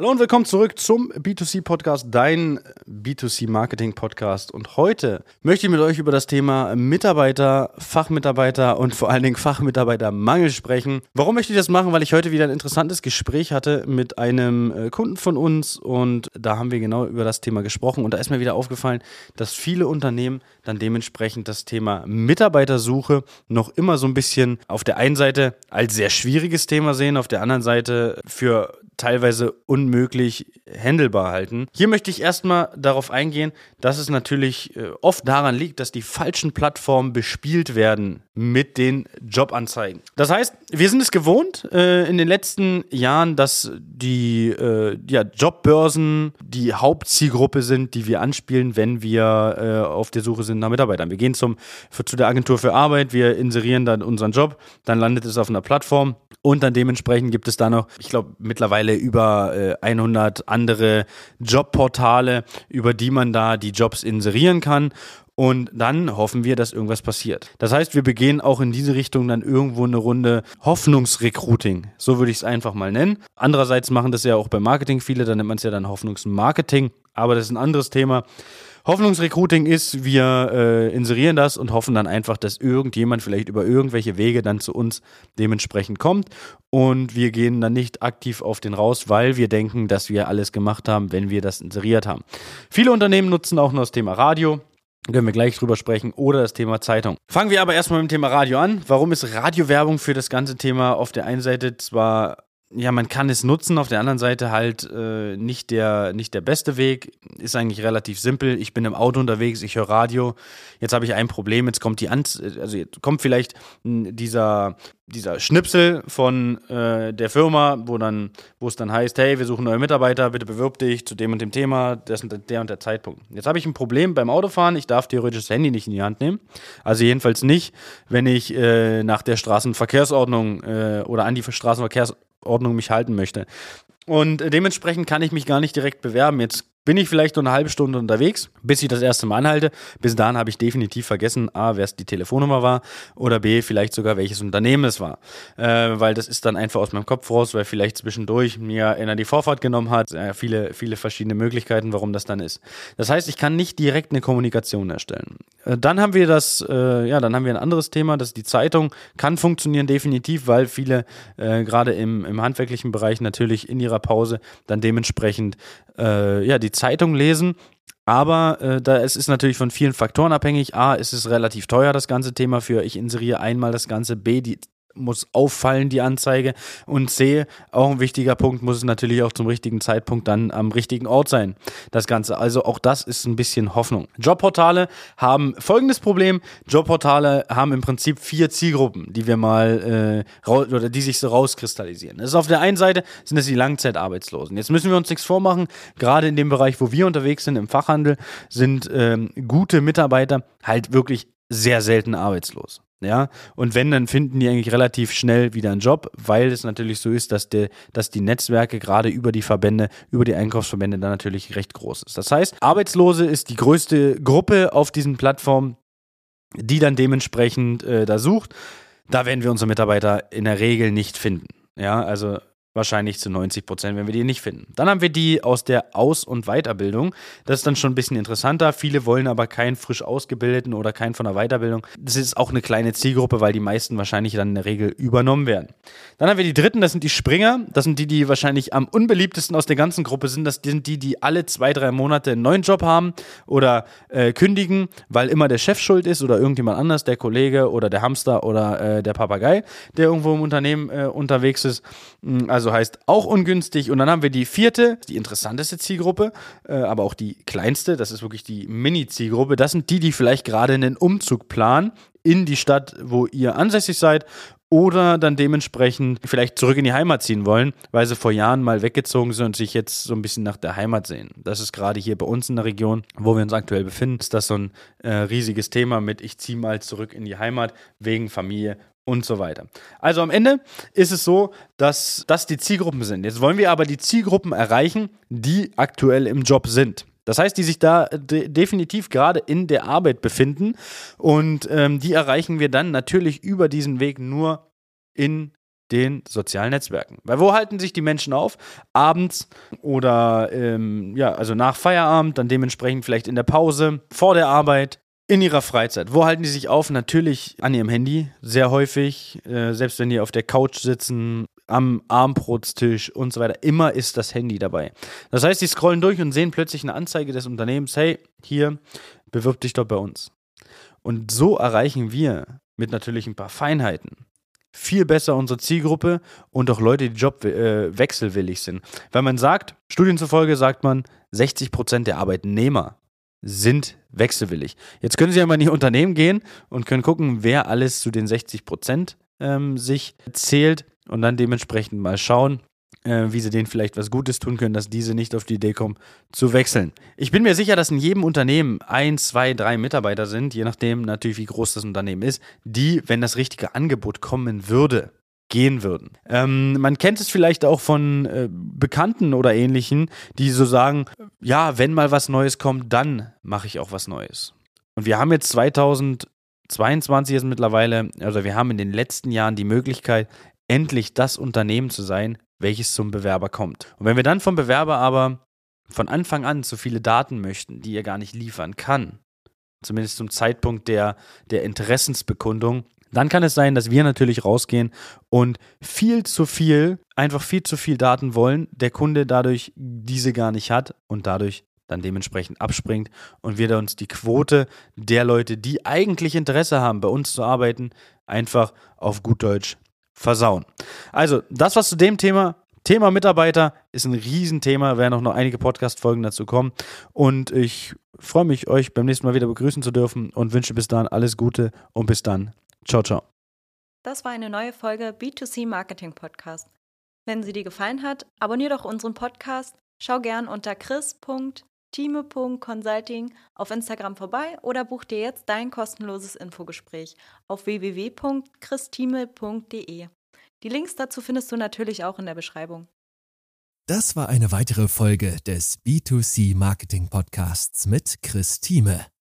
Hallo und willkommen zurück zum B2C Podcast, dein B2C Marketing Podcast. Und heute möchte ich mit euch über das Thema Mitarbeiter, Fachmitarbeiter und vor allen Dingen Fachmitarbeitermangel sprechen. Warum möchte ich das machen? Weil ich heute wieder ein interessantes Gespräch hatte mit einem äh, Kunden von uns und da haben wir genau über das Thema gesprochen. Und da ist mir wieder aufgefallen, dass viele Unternehmen dann dementsprechend das Thema Mitarbeitersuche noch immer so ein bisschen auf der einen Seite als sehr schwieriges Thema sehen, auf der anderen Seite für teilweise unmöglich handelbar halten. Hier möchte ich erstmal darauf eingehen, dass es natürlich äh, oft daran liegt, dass die falschen Plattformen bespielt werden mit den Jobanzeigen. Das heißt, wir sind es gewohnt äh, in den letzten Jahren, dass die äh, ja, Jobbörsen die Hauptzielgruppe sind, die wir anspielen, wenn wir äh, auf der Suche sind nach Mitarbeitern. Wir gehen zum, für, zu der Agentur für Arbeit, wir inserieren dann unseren Job, dann landet es auf einer Plattform und dann dementsprechend gibt es da noch, ich glaube, mittlerweile über äh, 100 andere Jobportale, über die man da die Jobs inserieren kann. Und dann hoffen wir, dass irgendwas passiert. Das heißt, wir begehen auch in diese Richtung dann irgendwo eine Runde Hoffnungsrecruiting. So würde ich es einfach mal nennen. Andererseits machen das ja auch beim Marketing viele, dann nennt man es ja dann Hoffnungsmarketing. Aber das ist ein anderes Thema. Hoffnungsrecruiting ist, wir äh, inserieren das und hoffen dann einfach, dass irgendjemand vielleicht über irgendwelche Wege dann zu uns dementsprechend kommt. Und wir gehen dann nicht aktiv auf den raus, weil wir denken, dass wir alles gemacht haben, wenn wir das inseriert haben. Viele Unternehmen nutzen auch noch das Thema Radio. Können wir gleich drüber sprechen oder das Thema Zeitung. Fangen wir aber erstmal mit dem Thema Radio an. Warum ist Radiowerbung für das ganze Thema auf der einen Seite zwar ja, man kann es nutzen, auf der anderen Seite halt äh, nicht, der, nicht der beste Weg. Ist eigentlich relativ simpel. Ich bin im Auto unterwegs, ich höre Radio. Jetzt habe ich ein Problem, jetzt kommt die Anz also jetzt kommt vielleicht dieser, dieser Schnipsel von äh, der Firma, wo dann, wo es dann heißt, hey, wir suchen neue Mitarbeiter, bitte bewirb dich zu dem und dem Thema, das und der und der Zeitpunkt. Jetzt habe ich ein Problem beim Autofahren, ich darf theoretisch das Handy nicht in die Hand nehmen. Also jedenfalls nicht, wenn ich äh, nach der Straßenverkehrsordnung äh, oder an die Straßenverkehrsordnung Ordnung mich halten möchte. Und dementsprechend kann ich mich gar nicht direkt bewerben. Jetzt bin ich vielleicht nur eine halbe Stunde unterwegs, bis ich das erste Mal anhalte. Bis dahin habe ich definitiv vergessen, A, wer es die Telefonnummer war oder B, vielleicht sogar welches Unternehmen es war. Äh, weil das ist dann einfach aus meinem Kopf raus, weil vielleicht zwischendurch mir einer die Vorfahrt genommen hat. Äh, viele, viele verschiedene Möglichkeiten, warum das dann ist. Das heißt, ich kann nicht direkt eine Kommunikation erstellen. Äh, dann haben wir das, äh, ja, dann haben wir ein anderes Thema, das ist die Zeitung. Kann funktionieren definitiv, weil viele äh, gerade im, im handwerklichen Bereich natürlich in ihrer Pause dann dementsprechend äh, ja, die Zeitung lesen. Aber äh, da es ist natürlich von vielen Faktoren abhängig. A, ist es relativ teuer, das ganze Thema für ich inseriere einmal das Ganze. B, die muss auffallen, die Anzeige. Und C, auch ein wichtiger Punkt, muss es natürlich auch zum richtigen Zeitpunkt dann am richtigen Ort sein. Das Ganze. Also auch das ist ein bisschen Hoffnung. Jobportale haben folgendes Problem. Jobportale haben im Prinzip vier Zielgruppen, die wir mal äh, oder die sich so rauskristallisieren. Das ist auf der einen Seite sind es die Langzeitarbeitslosen. Jetzt müssen wir uns nichts vormachen. Gerade in dem Bereich, wo wir unterwegs sind, im Fachhandel, sind ähm, gute Mitarbeiter halt wirklich sehr selten arbeitslos. Ja, und wenn, dann finden die eigentlich relativ schnell wieder einen Job, weil es natürlich so ist, dass, der, dass die Netzwerke gerade über die Verbände, über die Einkaufsverbände dann natürlich recht groß ist. Das heißt, Arbeitslose ist die größte Gruppe auf diesen Plattformen, die dann dementsprechend äh, da sucht. Da werden wir unsere Mitarbeiter in der Regel nicht finden. Ja, also Wahrscheinlich zu 90 Prozent, wenn wir die nicht finden. Dann haben wir die aus der Aus- und Weiterbildung. Das ist dann schon ein bisschen interessanter. Viele wollen aber keinen frisch ausgebildeten oder keinen von der Weiterbildung. Das ist auch eine kleine Zielgruppe, weil die meisten wahrscheinlich dann in der Regel übernommen werden. Dann haben wir die dritten, das sind die Springer. Das sind die, die wahrscheinlich am unbeliebtesten aus der ganzen Gruppe sind. Das sind die, die alle zwei, drei Monate einen neuen Job haben oder äh, kündigen, weil immer der Chef schuld ist oder irgendjemand anders, der Kollege oder der Hamster oder äh, der Papagei, der irgendwo im Unternehmen äh, unterwegs ist. Also also heißt auch ungünstig. Und dann haben wir die vierte, die interessanteste Zielgruppe, äh, aber auch die kleinste, das ist wirklich die Mini-Zielgruppe. Das sind die, die vielleicht gerade einen Umzug planen in die Stadt, wo ihr ansässig seid oder dann dementsprechend vielleicht zurück in die Heimat ziehen wollen, weil sie vor Jahren mal weggezogen sind und sich jetzt so ein bisschen nach der Heimat sehen. Das ist gerade hier bei uns in der Region, wo wir uns aktuell befinden, ist das so ein äh, riesiges Thema mit ich ziehe mal zurück in die Heimat wegen Familie und so weiter. Also am Ende ist es so, dass das die Zielgruppen sind. Jetzt wollen wir aber die Zielgruppen erreichen, die aktuell im Job sind. Das heißt, die sich da de definitiv gerade in der Arbeit befinden und ähm, die erreichen wir dann natürlich über diesen Weg nur in den sozialen Netzwerken. Weil wo halten sich die Menschen auf? Abends oder ähm, ja, also nach Feierabend, dann dementsprechend vielleicht in der Pause, vor der Arbeit, in ihrer Freizeit. Wo halten die sich auf? Natürlich an ihrem Handy, sehr häufig, äh, selbst wenn die auf der Couch sitzen, am Armbrotstisch und so weiter. Immer ist das Handy dabei. Das heißt, die scrollen durch und sehen plötzlich eine Anzeige des Unternehmens, hey, hier, bewirb dich doch bei uns. Und so erreichen wir mit natürlich ein paar Feinheiten viel besser unsere Zielgruppe und auch Leute, die jobwechselwillig äh, sind. Weil man sagt, Studien zufolge sagt man, 60 Prozent der Arbeitnehmer sind wechselwillig. Jetzt können Sie ja mal in Ihr Unternehmen gehen und können gucken, wer alles zu den 60 Prozent ähm, sich zählt und dann dementsprechend mal schauen, äh, wie sie denen vielleicht was Gutes tun können, dass diese nicht auf die Idee kommen, zu wechseln. Ich bin mir sicher, dass in jedem Unternehmen ein, zwei, drei Mitarbeiter sind, je nachdem natürlich, wie groß das Unternehmen ist, die, wenn das richtige Angebot kommen würde, gehen würden. Ähm, man kennt es vielleicht auch von äh, Bekannten oder ähnlichen, die so sagen, ja, wenn mal was Neues kommt, dann mache ich auch was Neues. Und wir haben jetzt 2022 ist mittlerweile, also wir haben in den letzten Jahren die Möglichkeit, endlich das Unternehmen zu sein, welches zum Bewerber kommt. Und wenn wir dann vom Bewerber aber von Anfang an zu viele Daten möchten, die er gar nicht liefern kann, zumindest zum Zeitpunkt der, der Interessensbekundung, dann kann es sein, dass wir natürlich rausgehen und viel zu viel, einfach viel zu viel Daten wollen, der Kunde dadurch diese gar nicht hat und dadurch dann dementsprechend abspringt und wir uns die Quote der Leute, die eigentlich Interesse haben, bei uns zu arbeiten, einfach auf gut Deutsch versauen. Also, das was zu dem Thema. Thema Mitarbeiter ist ein Riesenthema, werden auch noch einige Podcast-Folgen dazu kommen. Und ich freue mich, euch beim nächsten Mal wieder begrüßen zu dürfen und wünsche bis dahin alles Gute und bis dann. Ciao, ciao. Das war eine neue Folge B2C Marketing Podcast. Wenn sie dir gefallen hat, abonniere doch unseren Podcast, schau gern unter chris.time.consulting auf Instagram vorbei oder buch dir jetzt dein kostenloses Infogespräch auf www.christime.de. Die Links dazu findest du natürlich auch in der Beschreibung. Das war eine weitere Folge des B2C Marketing Podcasts mit Chris Thieme.